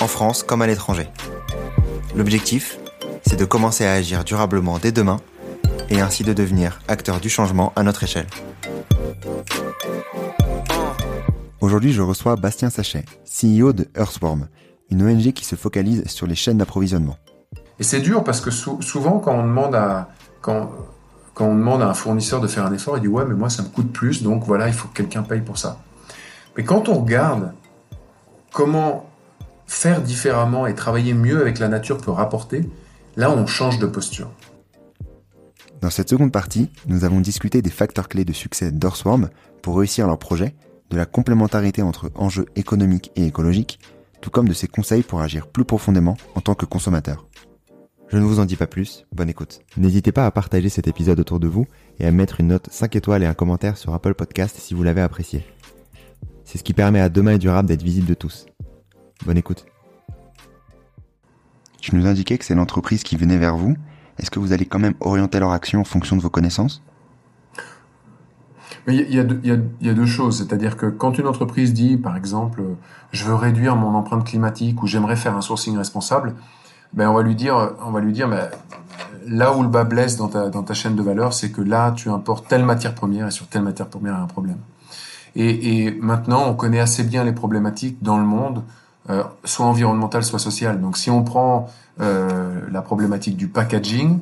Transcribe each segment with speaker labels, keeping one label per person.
Speaker 1: en France comme à l'étranger. L'objectif, c'est de commencer à agir durablement dès demain et ainsi de devenir acteur du changement à notre échelle. Aujourd'hui, je reçois Bastien Sachet, CEO de Earthworm, une ONG qui se focalise sur les chaînes d'approvisionnement.
Speaker 2: Et c'est dur parce que souvent, quand on demande à quand, quand on demande à un fournisseur de faire un effort, il dit ouais, mais moi ça me coûte plus, donc voilà, il faut que quelqu'un paye pour ça. Mais quand on regarde comment faire différemment et travailler mieux avec la nature peut rapporter, là on change de posture.
Speaker 1: Dans cette seconde partie, nous avons discuté des facteurs clés de succès d'Earthworm pour réussir leur projet, de la complémentarité entre enjeux économiques et écologiques, tout comme de ses conseils pour agir plus profondément en tant que consommateur. Je ne vous en dis pas plus, bonne écoute. N'hésitez pas à partager cet épisode autour de vous et à mettre une note 5 étoiles et un commentaire sur Apple Podcast si vous l'avez apprécié. C'est ce qui permet à Demain et Durable d'être visible de tous. Bonne écoute. Tu nous indiquais que c'est l'entreprise qui venait vers vous. Est-ce que vous allez quand même orienter leur action en fonction de vos connaissances?
Speaker 2: Il y, a deux, il, y a, deux choses. C'est-à-dire que quand une entreprise dit, par exemple, je veux réduire mon empreinte climatique ou j'aimerais faire un sourcing responsable, ben on va lui dire, on va lui dire, mais là où le bas blesse dans ta, chaîne de valeur, c'est que là, tu importes telle matière première et sur telle matière première, il y a un problème. Et maintenant, on connaît assez bien les problématiques dans le monde, euh, soit environnementales, soit sociales. Donc, si on prend euh, la problématique du packaging,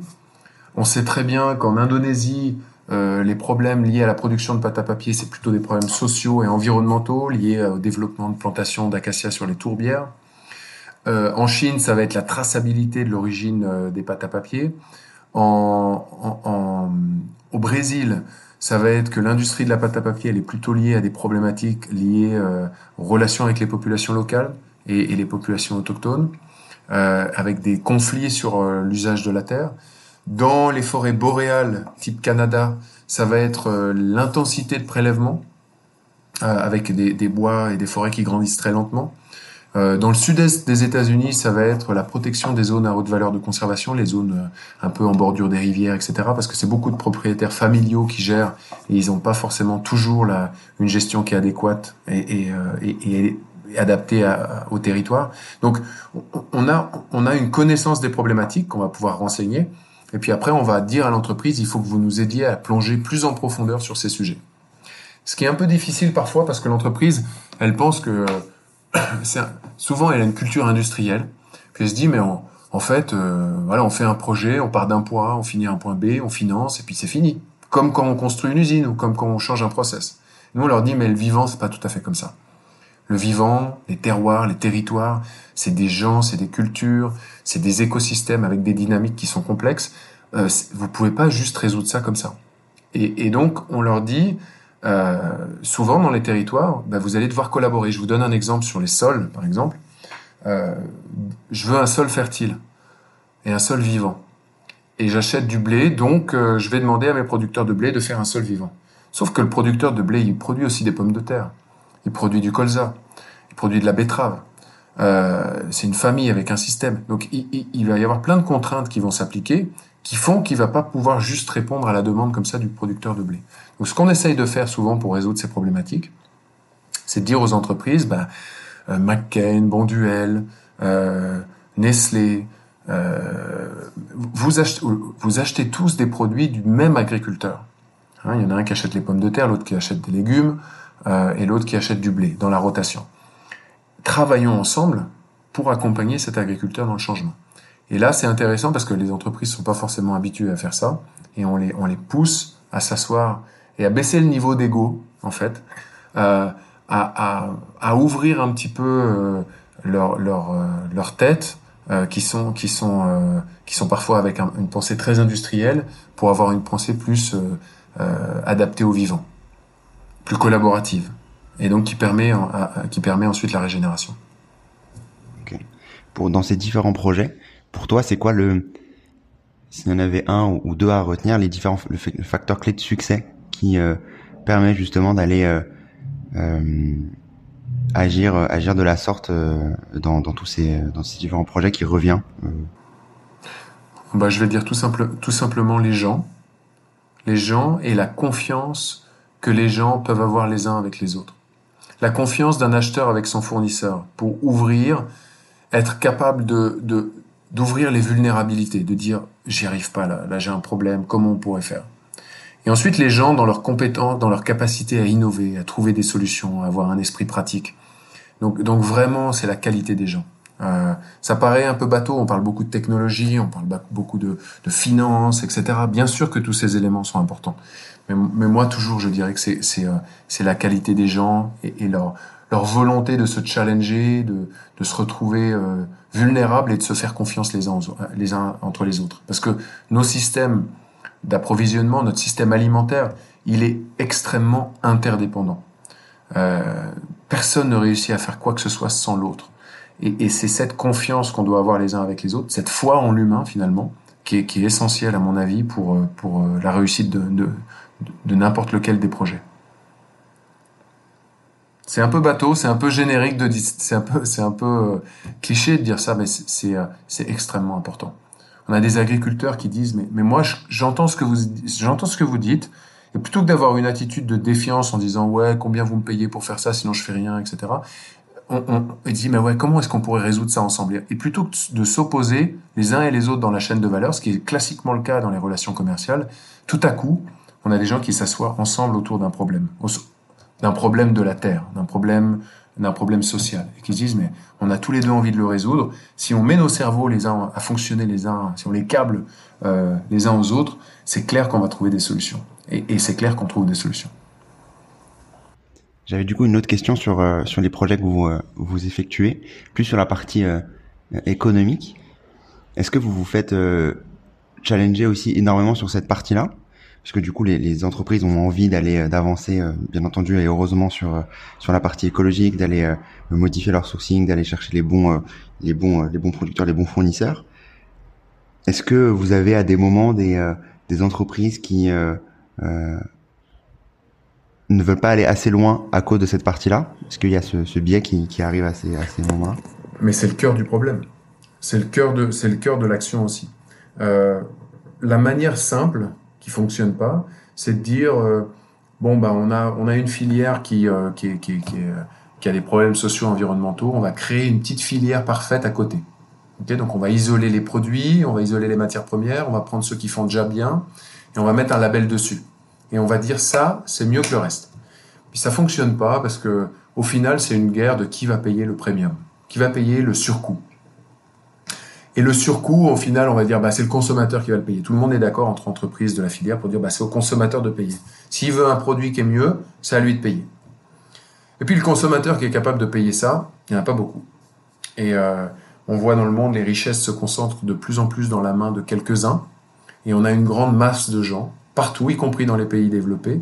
Speaker 2: on sait très bien qu'en Indonésie, euh, les problèmes liés à la production de pâte à papier, c'est plutôt des problèmes sociaux et environnementaux liés au développement de plantations d'acacia sur les tourbières. En Chine, ça va être la traçabilité de l'origine des pâtes à papier. Au Brésil, ça va être que l'industrie de la pâte à papier, est plutôt liée à des problématiques liées aux relations avec les populations locales et, les populations autochtones, euh, avec des conflits sur euh, l'usage de la terre. Dans les forêts boréales, type Canada, ça va être l'intensité de prélèvement, avec des, bois et des forêts qui grandissent très lentement. Euh, dans le sud-est des États-Unis, ça va être la protection des zones à haute valeur de conservation, les zones euh, un peu en bordure des rivières, etc. Parce que c'est beaucoup de propriétaires familiaux qui gèrent et ils n'ont pas forcément toujours la, une gestion qui est adéquate euh, et adaptée à, au territoire. Donc, on a, on a une connaissance des problématiques qu'on va pouvoir renseigner. Et puis après, on va dire à l'entreprise, il faut que vous nous aidiez à plonger plus en profondeur sur ces sujets. Ce qui est un peu difficile parfois parce que l'entreprise, elle pense que souvent elle a une culture industrielle. Puis elle se dit mais en fait euh, voilà on fait un projet, on part d'un point, on finit à un point B, on finance et puis c'est fini. Comme quand on construit une usine ou comme quand on change un process. Nous on leur dit mais le vivant c'est pas tout à fait comme ça. Le vivant, les terroirs, les territoires, c'est des gens, c'est des cultures, c'est des écosystèmes avec des dynamiques qui sont complexes. Euh, vous pouvez pas juste résoudre ça comme ça. Et, donc on leur dit euh, souvent dans les territoires, bah, vous allez devoir collaborer. Je vous donne un exemple sur les sols, par exemple. Euh, je veux un sol fertile et un sol vivant. Et j'achète du blé, donc euh, je vais demander à mes producteurs de blé de faire un sol vivant. Sauf que le producteur de blé, il produit aussi des pommes de terre. Il produit du colza. Il produit de la betterave. Euh, c'est une famille avec un système. Donc il, va y avoir plein de contraintes qui vont s'appliquer, qui font qu'il va pas pouvoir juste répondre à la demande comme ça du producteur de blé. Donc ce qu'on essaye de faire souvent pour résoudre ces problématiques, c'est de dire aux entreprises, bah, euh, McCain, Bonduel, euh, Nestlé, vous, achetez, vous achetez tous des produits du même agriculteur. Hein, il y en a un qui achète les pommes de terre, l'autre qui achète des légumes, euh, et l'autre qui achète du blé dans la rotation. Travaillons ensemble pour accompagner cet agriculteur dans le changement. Et là, c'est intéressant parce que les entreprises sont pas forcément habituées à faire ça, et on les, on les pousse à s'asseoir et à baisser le niveau d'ego, en fait, euh, à, à, à, ouvrir un petit peu euh, leur, leur, euh, leur tête, euh, qui sont qui sont euh, qui sont parfois avec un, une pensée très industrielle, pour avoir une pensée plus adaptée au vivant, plus collaborative, et donc qui permet qui permet ensuite la régénération.
Speaker 1: Okay. pour dans ces différents projets, pour toi, c'est quoi le s'il y en avait un ou deux à retenir, les différents le, facteur clé de succès qui euh, permet justement d'aller euh, euh, agir agir de la sorte dans, dans tous ces dans ces différents projets qui revient.
Speaker 2: Bah, je vais dire tout simple tout simplement les gens, les gens et la confiance que les gens peuvent avoir les uns avec les autres. La confiance d'un acheteur avec son fournisseur pour ouvrir, être capable de, d'ouvrir les vulnérabilités, de dire j'y arrive pas là, là j'ai un problème, comment on pourrait faire? Et ensuite les gens dans leur compétence, dans leur capacité à innover, à trouver des solutions, à avoir un esprit pratique. Donc, donc vraiment c'est la qualité des gens. Euh, ça paraît un peu bateau, on parle beaucoup de technologie, on parle beaucoup de, de finance, etc. Bien sûr que tous ces éléments sont importants. Mais, mais moi toujours je dirais que c'est, c'est, euh, c'est la qualité des gens et, et leur, leur volonté de se challenger, de, de se retrouver euh, vulnérables et de se faire confiance les uns, les uns entre les autres. Parce que nos systèmes d'approvisionnement, notre système alimentaire, il est extrêmement interdépendant. Euh, personne ne réussit à faire quoi que ce soit sans l'autre. Et, et c'est cette confiance qu'on doit avoir les uns avec les autres, cette foi en l'humain finalement, qui est, qui est essentielle à mon avis pour, euh, pour euh, la réussite de, de, de n'importe lequel des projets. C'est un peu bateau, c'est un peu générique de c'est un peu c'est un peu euh, cliché de dire ça, mais c'est euh, c'est extrêmement important. On a des agriculteurs qui disent mais mais moi j'entends ce que vous j'entends ce que vous dites et plutôt que d'avoir une attitude de défiance en disant ouais combien vous me payez pour faire ça sinon je fais rien etc. On, on, dit mais ouais comment est-ce qu'on pourrait résoudre ça ensemble? Et plutôt que de s'opposer les uns et les autres dans la chaîne de valeur, ce qui est classiquement le cas dans les relations commerciales, tout à coup on a des gens qui s'assoient ensemble autour d'un problème, d'un problème de la terre, d'un problème d'un problème social et qui se disent mais on a tous les deux envie de le résoudre. Si on met nos cerveaux les uns à fonctionner les uns, si on les câble euh, les uns aux autres, c'est clair qu'on va trouver des solutions et, c'est clair qu'on trouve des solutions.
Speaker 1: J'avais du coup une autre question sur euh, sur les projets que vous euh, vous effectuez, plus sur la partie économique. Est-ce que vous vous faites challenger aussi énormément sur cette partie-là? Parce que du coup les, entreprises ont envie d'aller euh, d'avancer euh, bien entendu et heureusement sur euh, sur la partie écologique d'aller modifier leur sourcing d'aller chercher les bons les bons les bons producteurs les bons fournisseurs est-ce que vous avez à des moments des des entreprises qui ne veulent pas aller assez loin à cause de cette partie-là? Est-ce qu'il y a ce, biais qui, qui arrive à ces, à ces moments-là?
Speaker 2: Mais c'est le cœur du problème. C'est le cœur de, c'est le cœur de l'action aussi. La manière simple qui fonctionne pas, c'est de dire euh, bon bah on a on a une filière qui euh, qui, qui, euh, qui, a des problèmes sociaux environnementaux, on va créer une petite filière parfaite à côté. Okay, donc on va isoler les produits, on va isoler les matières premières, on va prendre ceux qui font déjà bien et on va mettre un label dessus. Et on va dire ça, c'est mieux que le reste. Puis ça fonctionne pas parce que au final, c'est une guerre de qui va payer le premium, qui va payer le surcoût. Et le surcoût, au final, on va dire, bah, c'est le consommateur qui va le payer. Tout le monde est d'accord entre entreprises de la filière pour dire, bah, c'est au consommateur de payer. S'il veut un produit qui est mieux, c'est à lui de payer. Et puis le consommateur qui est capable de payer ça, il n'y en a pas beaucoup. Et euh, on voit dans le monde, les richesses se concentrent de plus en plus dans la main de quelques-uns. Et on a une grande masse de gens, partout, y compris dans les pays développés,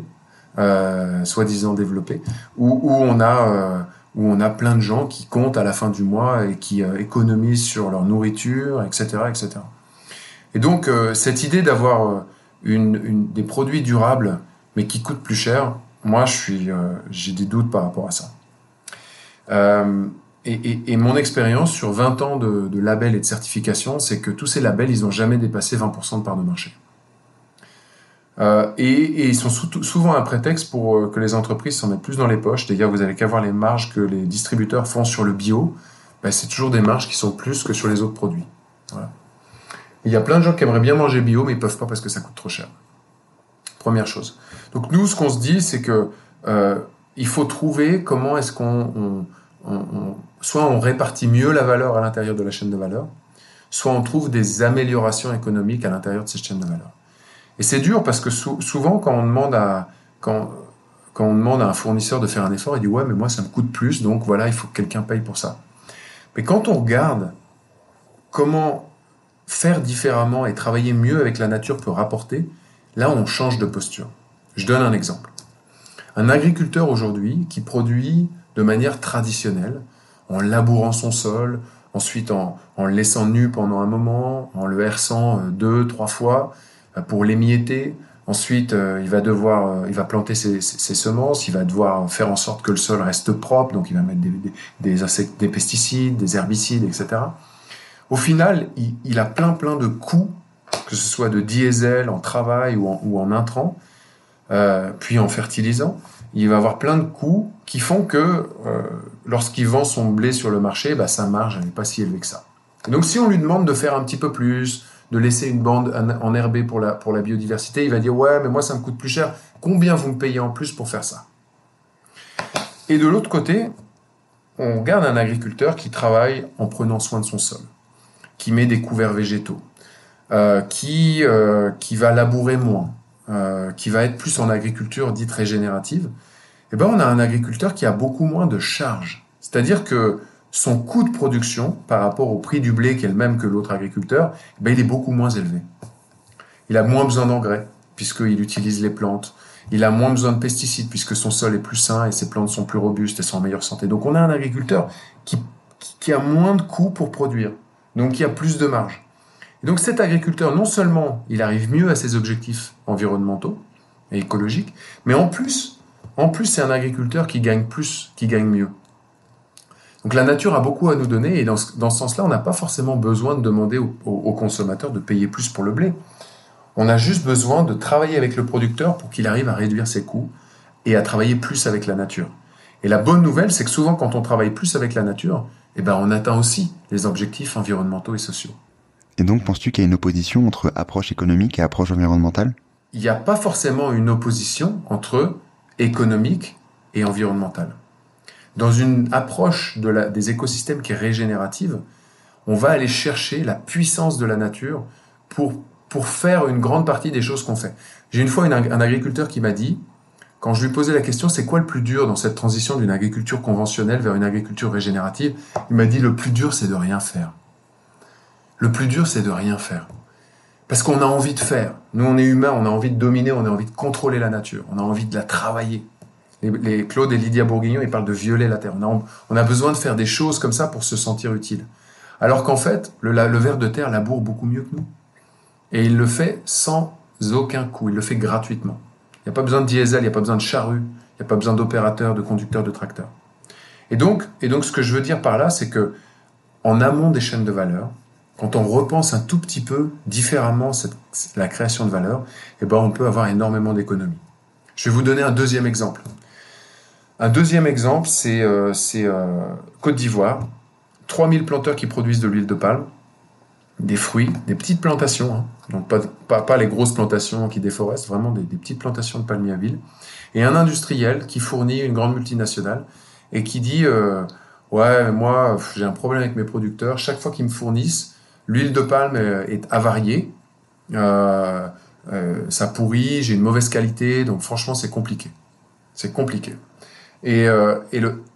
Speaker 2: euh, soi-disant développés, où, on a... Euh, où on a plein de gens qui comptent à la fin du mois et qui euh, économisent sur leur nourriture, etc., etc. Et donc euh, cette idée d'avoir euh, des produits durables mais qui coûtent plus cher, moi j'ai des doutes par rapport à ça. Et, mon expérience sur 20 ans de, de labels et de certification, c'est que tous ces labels, ils n'ont jamais dépassé 20% de part de marché. Euh, et, ils sont souvent un prétexte pour euh, que les entreprises s'en mettent plus dans les poches. D'ailleurs, vous avez qu'à voir les marges que les distributeurs font sur le bio. Ben, c'est toujours des marges qui sont plus que sur les autres produits. Il y a plein de gens qui aimeraient bien manger bio, mais ils peuvent pas parce que ça coûte trop cher. Première chose. Donc nous, ce qu'on se dit, c'est que euh, il faut trouver comment est-ce qu'on on, on, soit on répartit mieux la valeur à l'intérieur de la chaîne de valeur, soit on trouve des améliorations économiques à l'intérieur de cette chaîne de valeur. Et c'est dur parce que souvent, quand on demande à quand, on demande à un fournisseur de faire un effort, il dit ouais, mais moi ça me coûte plus, donc voilà, il faut que quelqu'un paye pour ça. Mais quand on regarde comment faire différemment et travailler mieux avec la nature peut rapporter, là on change de posture. Je donne un exemple. Un agriculteur aujourd'hui qui produit de manière traditionnelle, en labourant son sol, ensuite en, en, le laissant nu pendant un moment, en le herçant euh, deux, trois fois pour l'émietter. Ensuite, euh, il va devoir, il va planter ses, semences, il va devoir faire en sorte que le sol reste propre, donc il va mettre des, des, des, des pesticides, des herbicides, etc. Au final, il, a plein plein de coûts, que ce soit de diesel en travail ou en, ou euh, puis en fertilisant. Il va avoir plein de coûts qui font que euh, lorsqu'il vend son blé sur le marché, bah, sa marge n'est pas si élevée que ça. donc si on lui demande de faire un petit peu plus, de laisser une bande enherbée pour la, pour la biodiversité, il va dire ouais mais moi ça me coûte plus cher, combien vous me payez en plus pour faire ça? Et de l'autre côté, on regarde un agriculteur qui travaille en prenant soin de son sol, qui met des couverts végétaux, euh, qui, euh, qui va labourer moins, euh, qui va être plus en agriculture dite régénérative, eh ben on a un agriculteur qui a beaucoup moins de charges. C'est-à-dire que son coût de production par rapport au prix du blé qui est le même que l'autre agriculteur, eh ben il est beaucoup moins élevé. Il a moins besoin d'engrais puisqu'il utilise les plantes. Il a moins besoin de pesticides puisque son sol est plus sain et ses plantes sont plus robustes et sont en meilleure santé. Donc on a un agriculteur qui, a moins de coûts pour produire, donc qui a plus de marge. Et donc cet agriculteur, non seulement il arrive mieux à ses objectifs environnementaux et écologiques, mais en plus, en plus c'est un agriculteur qui gagne plus, qui gagne mieux. Donc la nature a beaucoup à nous donner et dans ce, dans ce sens-là, on n'a pas forcément besoin de demander aux au, consommateurs de payer plus pour le blé. On a juste besoin de travailler avec le producteur pour qu'il arrive à réduire ses coûts et à travailler plus avec la nature. Et la bonne nouvelle, c'est que souvent quand on travaille plus avec la nature, eh ben, on atteint aussi les objectifs environnementaux et sociaux.
Speaker 1: Et donc, penses-tu qu'il y a une opposition entre approche économique et approche environnementale?
Speaker 2: Il n'y a pas forcément une opposition entre économique et environnementale. Dans une approche des écosystèmes qui est régénérative, on va aller chercher la puissance de la nature pour, pour faire une grande partie des choses qu'on fait. J'ai une fois un agriculteur qui m'a dit, quand je lui posais la question, c'est quoi le plus dur dans cette transition d'une agriculture conventionnelle vers une agriculture régénérative? Il m'a dit, le plus dur, c'est de rien faire. Le plus dur, c'est de rien faire. Parce qu'on a envie de faire. Nous, on est humains, on a envie de dominer, on a envie de contrôler la nature, on a envie de la travailler. Les, Claude et Lydia Bourguignon, ils parlent de violer la terre. On a, on a besoin de faire des choses comme ça pour se sentir utile. Alors qu'en fait, le, ver de terre laboure beaucoup mieux que nous. Et il le fait sans aucun coût, il le fait gratuitement. Il n'y a pas besoin de diesel, il n'y a pas besoin de charrue, il n'y a pas besoin d'opérateurs, de conducteurs de tracteurs. Et donc, et donc, ce que je veux dire par là, c'est que en amont des chaînes de valeur, quand on repense un tout petit peu différemment la création de valeur, eh ben on peut avoir énormément d'économies. Je vais vous donner un deuxième exemple. Un deuxième exemple, c'est euh, euh, Côte d'Ivoire. 3000 planteurs qui produisent de l'huile de palme, des fruits, des petites plantations, hein. donc pas, les grosses plantations qui déforestent, vraiment des, petites plantations de palmiers à huile, et un industriel qui fournit une grande multinationale et qui dit euh, ouais moi j'ai un problème avec mes producteurs, chaque fois qu'ils me fournissent L'huile de palme est avariée, ça pourrit, j'ai une mauvaise qualité, donc franchement c'est compliqué. C'est compliqué. Et, euh,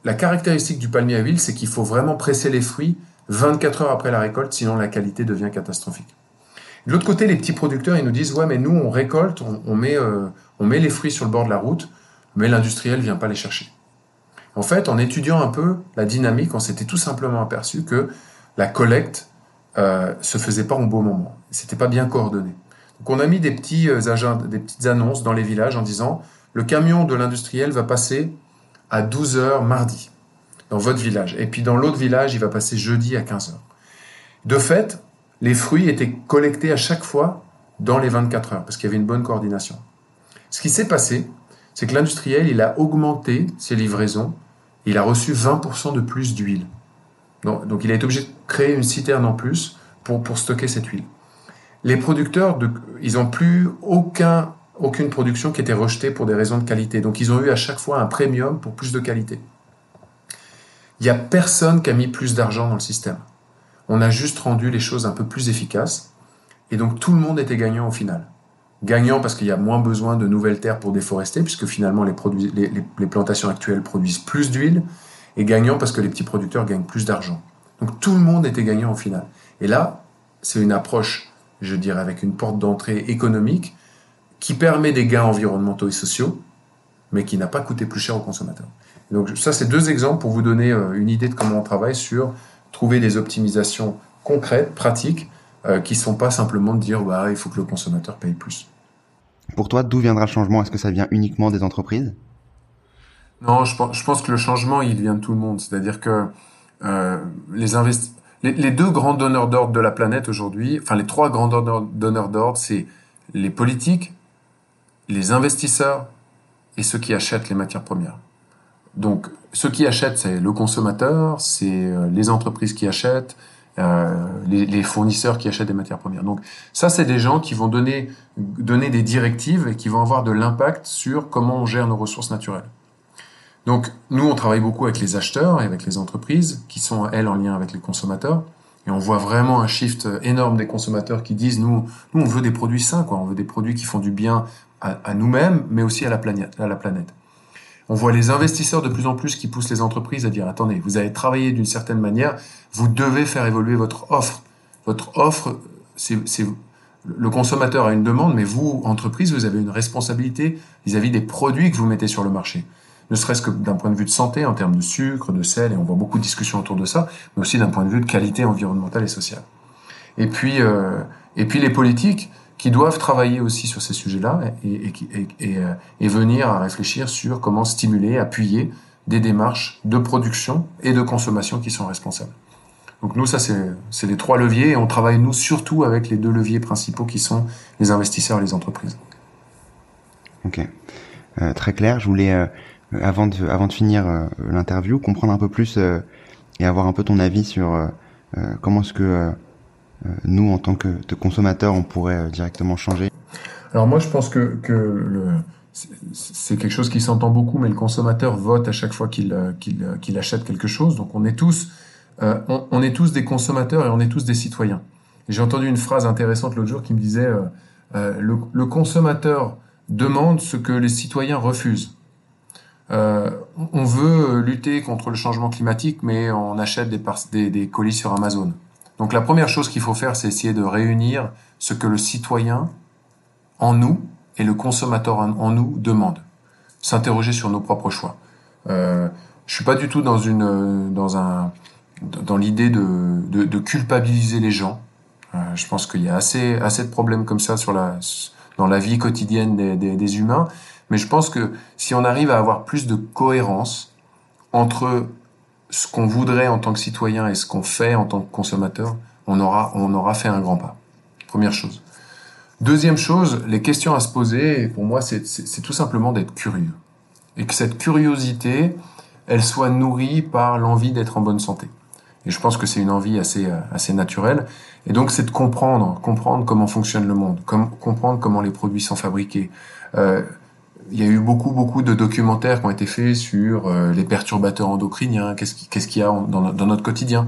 Speaker 2: la caractéristique du palmier à huile, c'est qu'il faut vraiment presser les fruits 24 heures après la récolte, sinon la qualité devient catastrophique. De l'autre côté, les petits producteurs, ils nous disent, ouais, mais nous, on récolte, on, met, euh, on met les fruits sur le bord de la route, mais l'industriel vient pas les chercher. En fait, en étudiant un peu la dynamique, on s'était tout simplement aperçu que la collecte euh, se faisait pas au bon moment. C'était pas bien coordonné. Donc on a mis des petits euh, des petites annonces dans les villages en disant le camion de l'industriel va passer à 12 heures mardi dans votre village. Et puis dans l'autre village, il va passer jeudi à 15 heures. De fait, les fruits étaient collectés à chaque fois dans les 24 heures parce qu'il y avait une bonne coordination. Ce qui s'est passé, c'est que l'industriel, il a augmenté ses livraisons, il a reçu 20% de plus d'huile. Donc, il a été obligé de créer une citerne en plus pour, pour stocker cette huile. Les producteurs, ils n'ont plus aucun, aucune production qui était rejetée pour des raisons de qualité. Donc ils ont eu à chaque fois un premium pour plus de qualité. Il n'y a personne qui a mis plus d'argent dans le système. On a juste rendu les choses un peu plus efficaces. Et donc tout le monde était gagnant au final. Gagnant parce qu'il y a moins besoin de nouvelles terres pour déforester, puisque finalement les, les, plantations actuelles produisent plus d'huile et gagnant parce que les petits producteurs gagnent plus d'argent. Donc tout le monde était gagnant au final. Et là, c'est une approche, je dirais, avec une porte d'entrée économique qui permet des gains environnementaux et sociaux, mais qui n'a pas coûté plus cher aux consommateurs. donc ça, c'est deux exemples pour vous donner euh, une idée de comment on travaille sur trouver des optimisations concrètes, pratiques, euh, qui ne sont pas simplement de dire bah, il faut que le consommateur paye plus.
Speaker 1: Pour toi, d'où viendra le changement? Est-ce que ça vient uniquement des entreprises?
Speaker 2: Non, je pense, je pense que le changement, il vient de tout le monde. C'est-à-dire que euh, les, les, les, deux grands donneurs d'ordre de la planète aujourd'hui, enfin les trois grands donneurs d'ordre, c'est les politiques, les investisseurs et ceux qui achètent les matières premières. Donc, ceux qui achètent, c'est le consommateur, c'est euh, les entreprises qui achètent, euh, les, les, fournisseurs qui achètent des matières premières. Donc, ça, c'est des gens qui vont donner, donner des directives et qui vont avoir de l'impact sur comment on gère nos ressources naturelles. Donc, nous, on travaille beaucoup avec les acheteurs et avec les entreprises qui sont, elles, en lien avec les consommateurs. Et on voit vraiment un shift énorme des consommateurs qui disent, nous, nous, on veut des produits sains, quoi. On veut des produits qui font du bien à, nous-mêmes, mais aussi à la planète. À la planète. On voit les investisseurs de plus en plus qui poussent les entreprises à dire attendez, vous avez travaillé d'une certaine manière, vous devez faire évoluer votre offre. Votre offre, c'est le consommateur a une demande, mais vous, entreprise, vous avez une responsabilité vis-à-vis des produits que vous mettez sur le marché. Ne serait-ce que d'un point de vue de santé, en termes de sucre, de sel, et on voit beaucoup de discussions autour de ça, mais aussi d'un point de vue de qualité environnementale et sociale. Et puis, euh, et puis les politiques, qui doivent travailler aussi sur ces sujets-là et, et, et, euh, et, venir à réfléchir sur comment stimuler, appuyer des démarches de production et de consommation qui sont responsables. Donc nous, ça, c'est les trois leviers et on travaille, nous, surtout avec les deux leviers principaux qui sont les investisseurs et les entreprises.
Speaker 1: Ok. Euh, très clair. Je voulais, euh, avant, de, avant de finir euh, l'interview, comprendre un peu plus euh, et avoir un peu ton avis sur comment est-ce que nous, en tant que, consommateurs, on pourrait euh, directement changer
Speaker 2: Alors moi, je pense que, c'est quelque chose qui s'entend beaucoup, mais le consommateur vote à chaque fois qu'il euh, achète quelque chose. Donc on est tous, des consommateurs et on est tous des citoyens. J'ai entendu une phrase intéressante l'autre jour qui me disait le, consommateur demande ce que les citoyens refusent. on veut lutter contre le changement climatique, mais on achète des, des colis sur Amazon. Donc la première chose qu'il faut faire, c'est essayer de réunir ce que le citoyen en nous et le consommateur en nous demande. S'interroger sur nos propres choix. Euh, je suis pas du tout dans une dans un dans l'idée de, de, de, culpabiliser les gens. Euh, je pense qu'il y a assez assez de problèmes comme ça sur la dans la vie quotidienne des, des, des humains. Mais je pense que si on arrive à avoir plus de cohérence entre ce qu'on voudrait en tant que citoyen et ce qu'on fait en tant que consommateur, on aura, on aura fait un grand pas. Première chose. Deuxième chose, les questions à se poser, pour moi, c'est tout simplement d'être curieux. Et que cette curiosité, elle soit nourrie par l'envie d'être en bonne santé. Et je pense que c'est une envie assez, euh, assez naturelle. Et donc, c'est de comprendre, comprendre comment fonctionne le monde, comprendre comment les produits sont fabriqués. Euh, il y a eu beaucoup, beaucoup de documentaires qui ont été faits sur euh, les perturbateurs endocriniens, qu'est-ce qu'il y a dans, notre quotidien.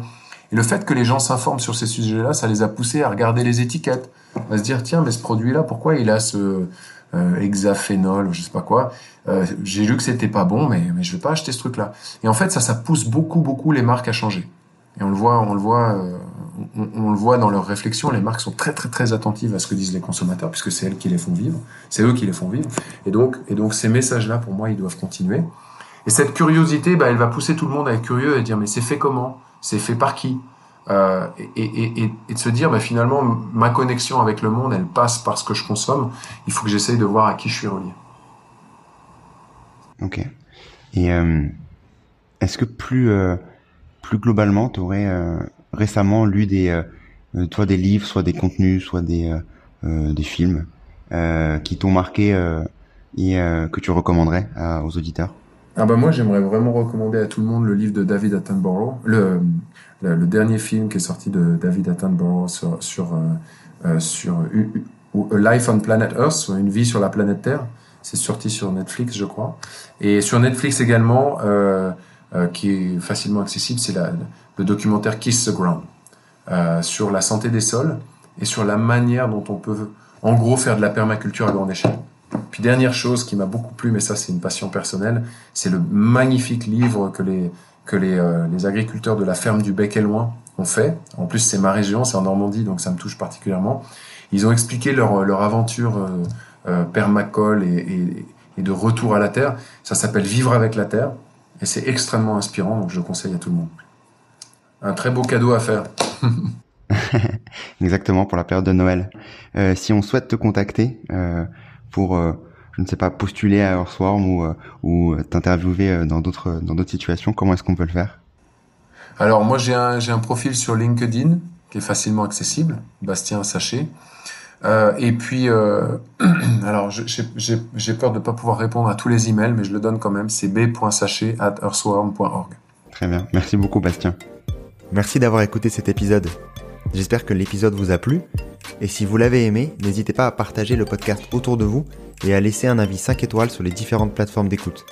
Speaker 2: Et le fait que les gens s'informent sur ces sujets-là, ça les a poussés à regarder les étiquettes, à se dire tiens, mais ce produit-là, pourquoi il a ce euh, hexaphénol, je sais pas quoi. Euh, J'ai lu que c'était pas bon, mais mais je vais pas acheter ce truc-là. Et en fait, ça, ça pousse beaucoup, beaucoup les marques à changer. Et on le voit, on le voit, on, le voit dans leurs réflexions. Les marques sont très, très, très attentives à ce que disent les consommateurs, puisque c'est elles qui les font vivre. C'est eux qui les font vivre. Et donc, et donc, ces messages-là, pour moi, ils doivent continuer. Et cette curiosité, bah, elle va pousser tout le monde à être curieux et dire, mais c'est fait comment? C'est fait par qui? Euh, et, et, et, de se dire, bah, finalement, ma connexion avec le monde, elle passe par ce que je consomme. Il faut que j'essaye de voir à qui je suis relié.
Speaker 1: Ok. Et euh, est-ce que plus euh, plus globalement, tu aurais récemment lu des, euh, toi des livres, soit des contenus, soit des, euh, des films qui t'ont marqué et que tu recommanderais aux auditeurs?
Speaker 2: Ah bah moi j'aimerais vraiment recommander à tout le monde le livre de David Attenborough, le, le, dernier film qui est sorti de David Attenborough sur sur sur A Life on Planet Earth, soit une vie sur la planète Terre. C'est sorti sur Netflix, je crois. Et sur Netflix également, euh, euh, qui est facilement accessible, c'est le documentaire Kiss the Ground euh, sur la santé des sols et sur la manière dont on peut, en gros, faire de la permaculture à grande échelle. Puis dernière chose qui m'a beaucoup plu, mais ça c'est une passion personnelle, c'est le magnifique livre que les que les, euh, les agriculteurs de la ferme du Bec et Loin ont fait. En plus c'est ma région, c'est en Normandie, donc ça me touche particulièrement. Ils ont expliqué leur, leur aventure euh, euh permacole et, et, de retour à la terre. Ça s'appelle Vivre avec la terre. Et c'est extrêmement inspirant, donc je le conseille à tout le monde. Un très beau cadeau à faire.
Speaker 1: Exactement, pour la période de Noël. Euh, si on souhaite te contacter euh, pour, euh, je ne sais pas, postuler à Earthworm ou, ou t'interviewer dans d'autres dans d'autres situations, comment est-ce qu'on peut le faire?
Speaker 2: Alors moi j'ai un, j'ai un profil sur LinkedIn qui est facilement accessible, Bastien Sachet. Euh, et puis, euh, alors j'ai peur de ne pas pouvoir répondre à tous les emails, mais je le donne quand même, c'est b.sachet at earthworm.org.
Speaker 1: Très bien, merci beaucoup Bastien. Merci d'avoir écouté cet épisode. J'espère que l'épisode vous a plu. Et si vous l'avez aimé, n'hésitez pas à partager le podcast autour de vous et à laisser un avis 5 étoiles sur les différentes plateformes d'écoute.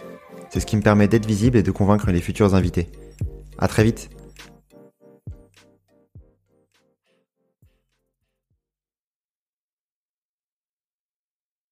Speaker 1: C'est ce qui me permet d'être visible et de convaincre les futurs invités. À très vite!